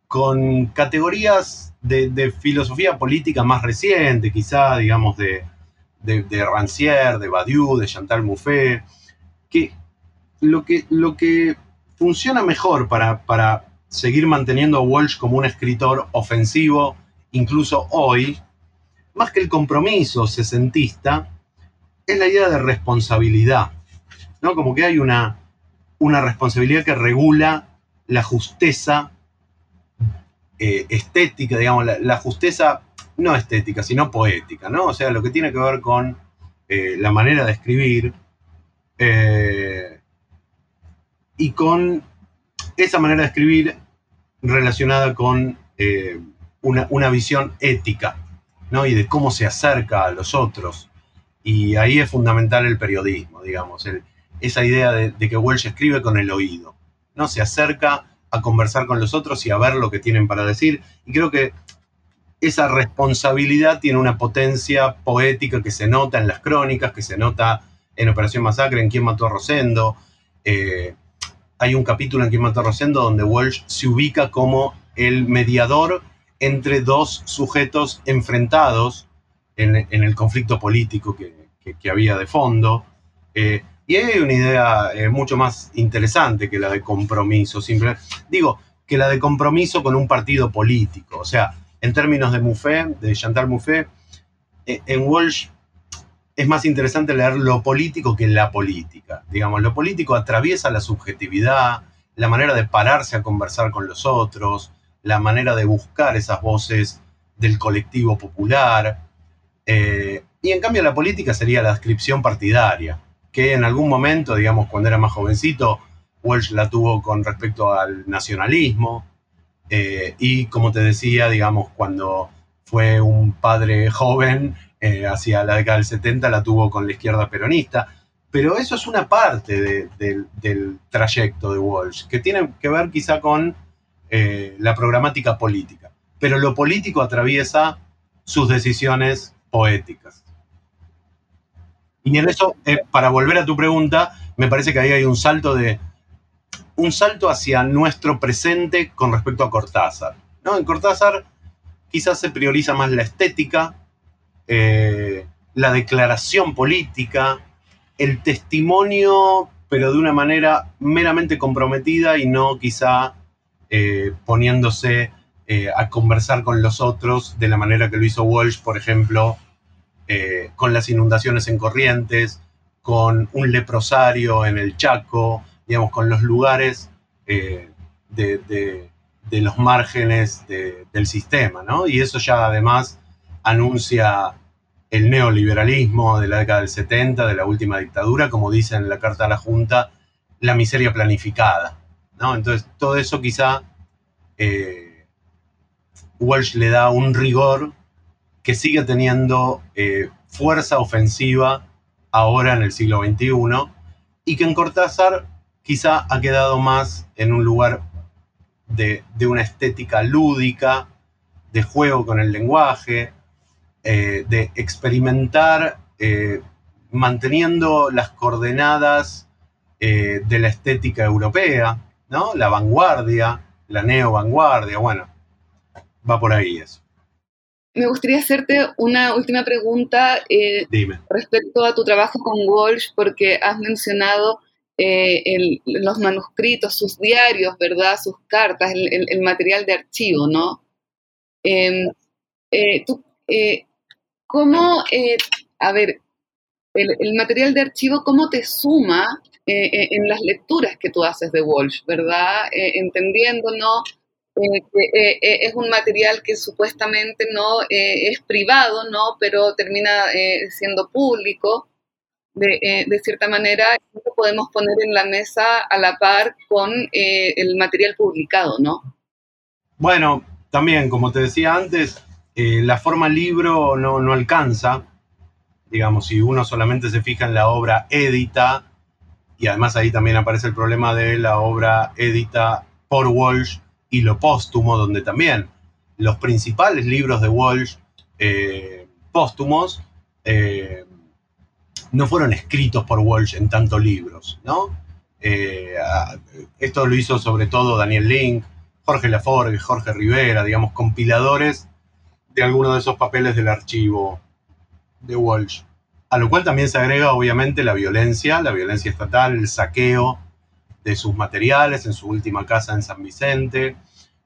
con categorías de, filosofía política más reciente, quizá, digamos, de, de, Rancière, de Badiou, de Chantal Mouffe, que lo que, lo que funciona mejor para, para seguir manteniendo a Walsh como un escritor ofensivo, incluso hoy, más que el compromiso sesentista, es la idea de responsabilidad. ¿no? Como que hay una, una responsabilidad que regula la justeza eh, estética, digamos, la, justeza no estética, sino poética, ¿no? O sea, lo que tiene que ver con eh, la manera de escribir eh, y con esa manera de escribir relacionada con una, una, visión ética, ¿no? Y de cómo se acerca a los otros. Y ahí es fundamental el periodismo, digamos, esa idea de, que Welsh escribe con el oído, ¿no? Se acerca a conversar con los otros y a ver lo que tienen para decir. Y creo que esa responsabilidad tiene una potencia poética que se nota en las crónicas, que se nota en Operación Masacre, en Quién mató a Rosendo. Eh, hay un capítulo en Quién mató a Rosendo donde Welsh se ubica como el mediador entre dos sujetos enfrentados en, el conflicto político que, había de fondo. Eh, y hay una idea eh, mucho más interesante que la de compromiso. Digo, que la de compromiso con un partido político. O sea, en términos de Mouffe, de Chantal Mouffe, eh, en Walsh es más interesante leer lo político que la política. Digamos, lo político atraviesa la subjetividad, la manera de pararse a conversar con los otros, la manera de buscar esas voces del colectivo popular. Eh, y en cambio la política sería la descripción partidaria, que en algún momento, digamos, cuando era más jovencito, Welsh la tuvo con respecto al nacionalismo. Eh, y como te decía, digamos, cuando fue un padre joven, eh, hacia la década del 70, la tuvo con la izquierda peronista. Pero eso es una parte del trayecto de Walsh, que tiene que ver quizá con la programática política. Pero lo político atraviesa sus decisiones poéticas. Y en eso, eh, para volver a tu pregunta, me parece que ahí hay un salto de un salto hacia nuestro presente con respecto a Cortázar. ¿no? En Cortázar quizás se prioriza más la estética, eh, la declaración política, el testimonio, pero de una manera meramente comprometida y no quizá eh, poniéndose eh, a conversar con los otros de la manera que lo hizo Walsh, por ejemplo, con las inundaciones en Corrientes, con un leprosario en el Chaco, digamos, con los lugares eh, de, los márgenes del sistema, ¿no? Y eso ya además anuncia el neoliberalismo de la década del 70, de la última dictadura, como dice en la Carta a la Junta, la miseria planificada, ¿no? Entonces, todo eso quizá Walsh le da un rigor que sigue teniendo eh, fuerza ofensiva ahora en el siglo XXI y que en Cortázar quizá ha quedado más en un lugar de, una estética lúdica, de juego con el lenguaje, eh, de experimentar eh, manteniendo las coordenadas de la estética europea, ¿no? La vanguardia, la neo-vanguardia, bueno, va por ahí eso. Me gustaría hacerte una última pregunta eh, respecto a tu trabajo con Walsh, porque has mencionado eh, los manuscritos, sus diarios, ¿verdad? Sus cartas, el, material de archivo, ¿no? Em, eh, ¿Cómo, a ver, el, material de archivo, cómo te suma en las lecturas que tú haces de Walsh, ¿verdad? entendiendo, ¿no? Eh, eh, eh, es un material que supuestamente no es privado, ¿no? pero termina siendo público. De, de, cierta manera, lo podemos poner en la mesa a la par con el material publicado, ¿no? Bueno, también, como te decía antes, la forma libro no, no alcanza. Digamos, si uno solamente se fija en la obra edita, y además ahí también aparece el problema de la obra edita por Walsh, y lo póstumo, donde también los principales libros de Walsh eh, póstumos eh, no fueron escritos por Walsh en tantos libros, ¿no? Eh, esto lo hizo sobre todo Daniel Link, Jorge Laforgue, Jorge Rivera, digamos, compiladores de algunos de esos papeles del archivo de Walsh. A lo cual también se agrega, obviamente, la violencia, la violencia estatal, el saqueo de sus materiales en su última casa en San Vicente.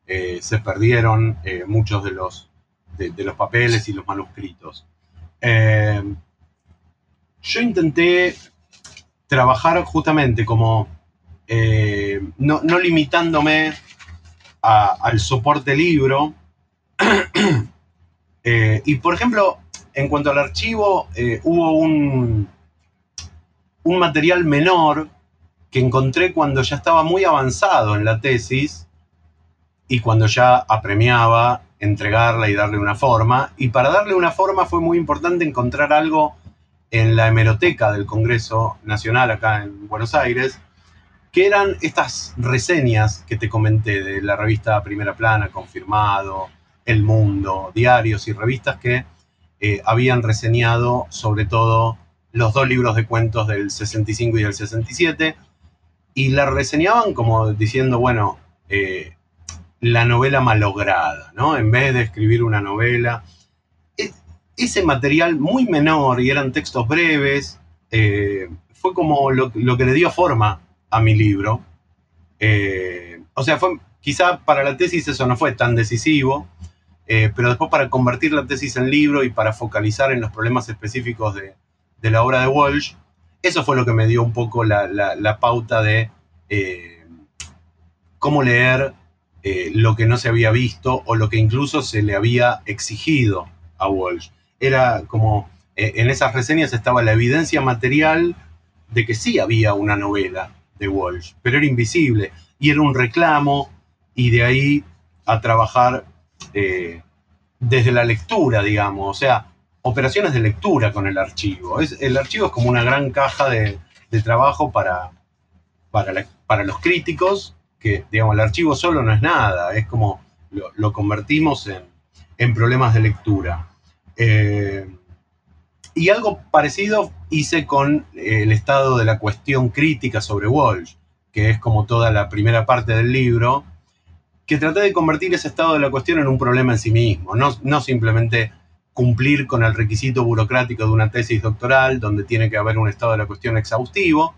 Eh, se perdieron eh, muchos de los, de, los papeles y los manuscritos. Eh, yo intenté trabajar justamente como no, limitándome al soporte libro. y por ejemplo, en cuanto al archivo, hubo un, un material menor que encontré cuando ya estaba muy avanzado en la tesis y cuando ya apremiaba entregarla y darle una forma. Y para darle una forma fue muy importante encontrar algo en la hemeroteca del Congreso Nacional acá en Buenos Aires, que eran estas reseñas que te comenté de la revista Primera Plana, Confirmado, El Mundo, diarios y revistas que eh, habían reseñado sobre todo los dos libros de cuentos del 65 y del 67, y la reseñaban como diciendo, bueno, eh, la novela malograda, ¿no? En vez de escribir una novela. Ese material muy menor y eran textos breves, eh, fue como lo, que le dio forma a mi libro. Eh, o sea, fue, quizá para la tesis eso no fue tan decisivo, pero después para convertir la tesis en libro y para focalizar en los problemas específicos de, de la obra de Walsh, eso fue lo que me dio un poco la, pauta de eh, cómo leer eh, lo que no se había visto o lo que incluso se le había exigido a Walsh. Era como, eh, en esas reseñas estaba la evidencia material de que sí había una novela de Walsh, pero era invisible y era un reclamo y de ahí a trabajar desde la lectura, digamos. O sea, operaciones de lectura con el archivo. Es, el archivo es como una gran caja de, trabajo para, para, los críticos, que digamos, el archivo solo no es nada, es como lo, convertimos en, problemas de lectura. Eh, y algo parecido hice con el estado de la cuestión crítica sobre Walsh, que es como toda la primera parte del libro, que traté de convertir ese estado de la cuestión en un problema en sí mismo, no, no simplemente cumplir con el requisito burocrático de una tesis doctoral, donde tiene que haber un estado de la cuestión exhaustivo,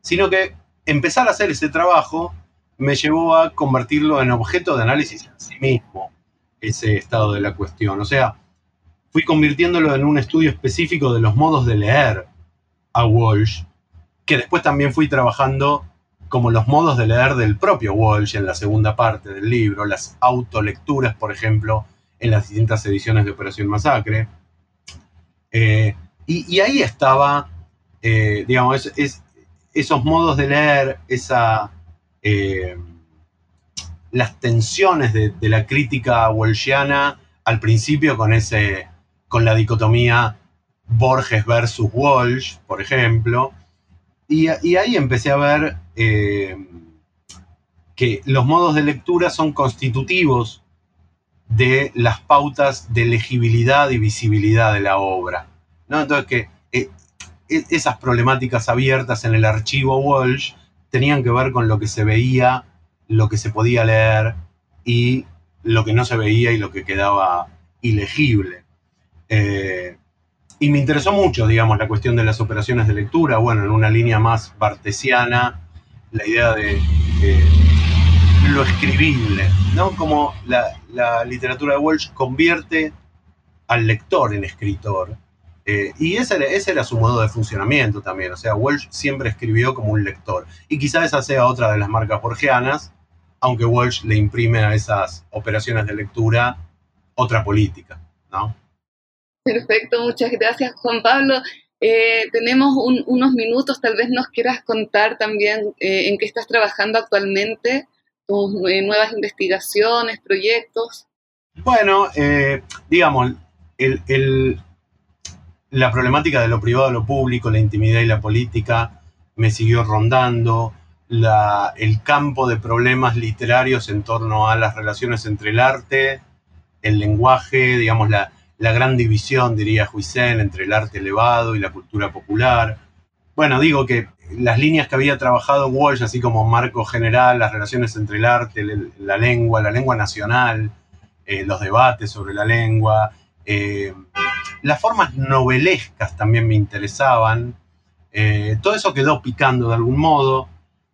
sino que empezar a hacer ese trabajo me llevó a convertirlo en objeto de análisis en sí mismo, ese estado de la cuestión. O sea, fui convirtiéndolo en un estudio específico de los modos de leer a Walsh, que después también fui trabajando como los modos de leer del propio Walsh en la segunda parte del libro, las autolecturas, por ejemplo, en las distintas ediciones de Operación Masacre. Eh, y, ahí estaba, eh, digamos, esos modos de leer, esa, eh, las tensiones de, la crítica walshiana al principio con, ese, con la dicotomía Borges versus Walsh, por ejemplo. Y, ahí empecé a ver que los modos de lectura son constitutivos de las pautas de legibilidad y visibilidad de la obra. ¿no? Entonces que eh, e, esas problemáticas abiertas en el archivo Walsh tenían que ver con lo que se veía, lo que se podía leer y lo que no se veía y lo que quedaba ilegible. Eh, y me interesó mucho, digamos, la cuestión de las operaciones de lectura, bueno, en una línea más bartesiana, la idea de lo escribible, ¿no? Como la, literatura de Walsh convierte al lector en escritor. Eh, y ese era, ese era, su modo de funcionamiento también. O sea, Walsh siempre escribió como un lector. Y quizá esa sea otra de las marcas borgianas, aunque Walsh le imprime a esas operaciones de lectura otra política, ¿no? Perfecto, muchas gracias Juan Pablo. Eh, tenemos unos minutos, tal vez nos quieras contar también eh, en qué estás trabajando actualmente tus nuevas investigaciones, proyectos? Bueno, eh, digamos, la problemática de lo privado lo público, la intimidad y la política me siguió rondando. el campo de problemas literarios en torno a las relaciones entre el arte, el lenguaje, digamos, la, gran división, diría Huisen, entre el arte elevado y la cultura popular. Bueno, digo que las líneas que había trabajado Walsh, así como marco general, las relaciones entre el arte, la lengua, la lengua nacional, eh, los debates sobre la lengua, eh, las formas novelescas también me interesaban, todo eso quedó picando de algún modo,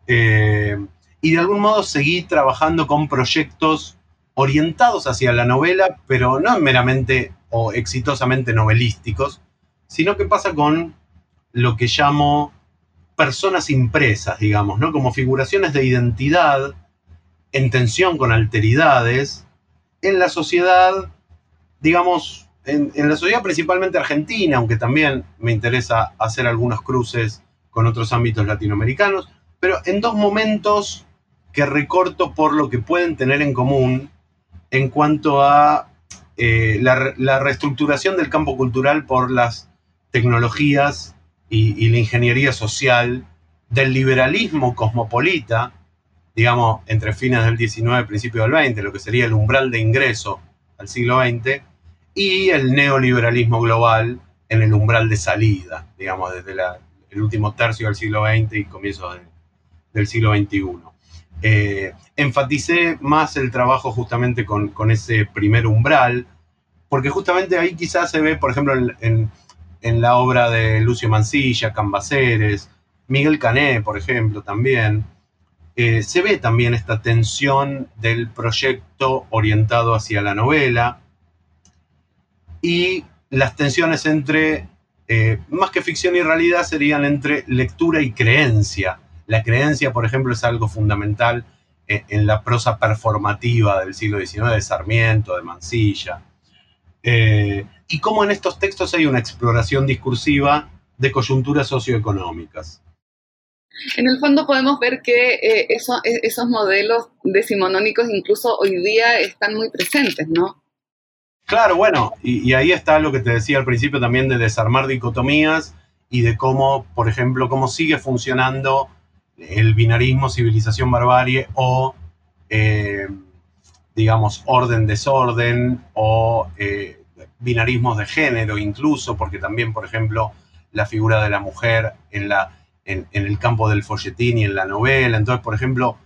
y de algún modo seguí trabajando con proyectos orientados hacia la novela, pero no meramente o exitosamente novelísticos, sino que pasa con lo que llamo personas impresas, digamos, ¿no? Como figuraciones de identidad en tensión con alteridades en la sociedad, digamos, en, la sociedad principalmente argentina, aunque también me interesa hacer algunos cruces con otros ámbitos latinoamericanos, pero en dos momentos que recorto por lo que pueden tener en común en cuanto a eh, la, reestructuración del campo cultural por las tecnologías y, la ingeniería social del liberalismo cosmopolita, digamos, entre fines del XIX y principios del XX, lo que sería el umbral de ingreso al siglo XX, y el neoliberalismo global en el umbral de salida, digamos, desde el último tercio del siglo XX y comienzos del siglo XXI. Eh, enfaticé más el trabajo justamente con, ese primer umbral, porque justamente ahí quizás se ve, por ejemplo, en, la obra de Lucio Mancilla, Cambaceres, Miguel Cané, por ejemplo, también, eh, se ve también esta tensión del proyecto orientado hacia la novela y las tensiones entre, eh, más que ficción y realidad, serían entre lectura y creencia la creencia, por ejemplo, es algo fundamental en, la prosa performativa del siglo XIX, de Sarmiento, de Mansilla. Eh, y cómo en estos textos hay una exploración discursiva de coyunturas socioeconómicas. En el fondo podemos ver que eh, e, esos modelos decimonónicos incluso hoy día están muy presentes, ¿no? Claro, bueno, y, ahí está lo que te decía al principio también de desarmar dicotomías y de cómo, por ejemplo, cómo sigue funcionando el binarismo, civilización, barbarie o, eh, digamos, orden-desorden o eh, binarismos de género incluso, porque también, por ejemplo, la figura de la mujer en, la, en, el campo del folletín y en la novela. Entonces, por ejemplo,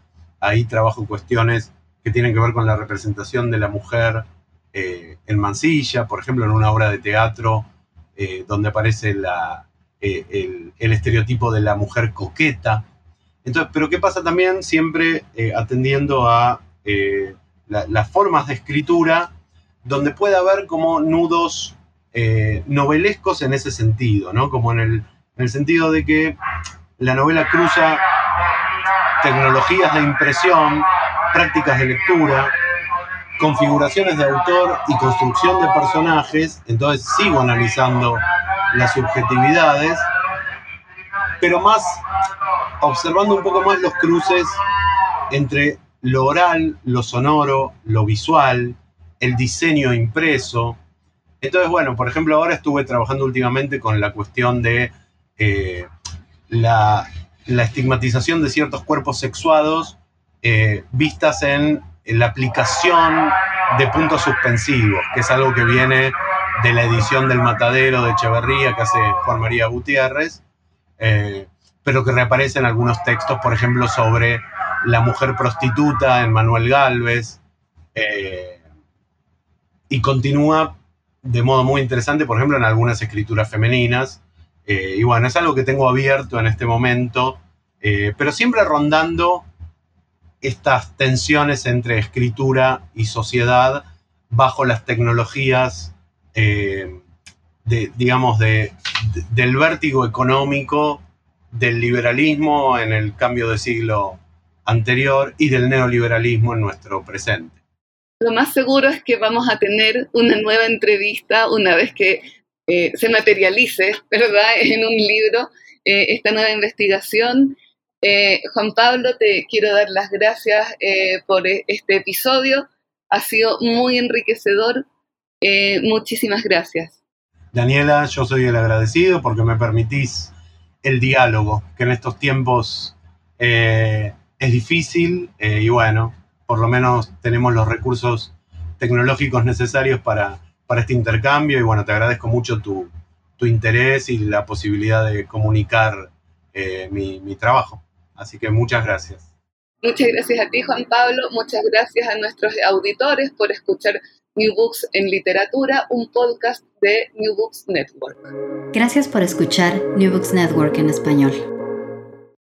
ahí trabajo cuestiones que tienen que ver con la representación de la mujer eh, en Mansilla, por ejemplo, en una obra de teatro donde aparece la, el, estereotipo de la mujer coqueta, entonces, pero ¿qué pasa también siempre eh, atendiendo a eh, las formas de escritura donde puede haber como nudos eh, novelescos en ese sentido, ¿no? Como en el, en el sentido de que la novela cruza tecnologías de impresión, prácticas de lectura, configuraciones de autor y construcción de personajes, entonces sigo analizando las subjetividades, pero más observando un poco más los cruces entre lo oral, lo sonoro, lo visual, el diseño impreso. Entonces, bueno, por ejemplo, ahora estuve trabajando últimamente con la cuestión de eh, la, estigmatización de ciertos cuerpos sexuados eh, vistas en, la aplicación de puntos suspensivos, que es algo que viene de la edición del Matadero de Echeverría que hace Juan María Gutiérrez. Eh, pero que reaparece en algunos textos, por ejemplo, sobre la mujer prostituta en Manuel Galvez, eh, y continúa de modo muy interesante, por ejemplo, en algunas escrituras femeninas. Eh, y bueno, es algo que tengo abierto en este momento, eh, pero siempre rondando estas tensiones entre escritura y sociedad bajo las tecnologías, de, digamos, de, del vértigo económico del liberalismo en el cambio de siglo anterior y del neoliberalismo en nuestro presente. Lo más seguro es que vamos a tener una nueva entrevista una vez que eh, se materialice, ¿verdad?, en un libro eh, esta nueva investigación. Eh, Juan Pablo, te quiero dar las gracias por este episodio. Ha sido muy enriquecedor. muchísimas gracias. Daniela, yo soy el agradecido porque me permitís el diálogo, que en estos tiempos eh, es difícil eh, y bueno, por lo menos tenemos los recursos tecnológicos necesarios para, para este intercambio y bueno, te agradezco mucho tu, interés y la posibilidad de comunicar eh, mi, mi trabajo. Así que muchas gracias. Muchas gracias a ti, Juan Pablo. Muchas gracias a nuestros auditores por escuchar New Books en Literatura, un podcast de New Books Network. Gracias por escuchar New Books Network en español.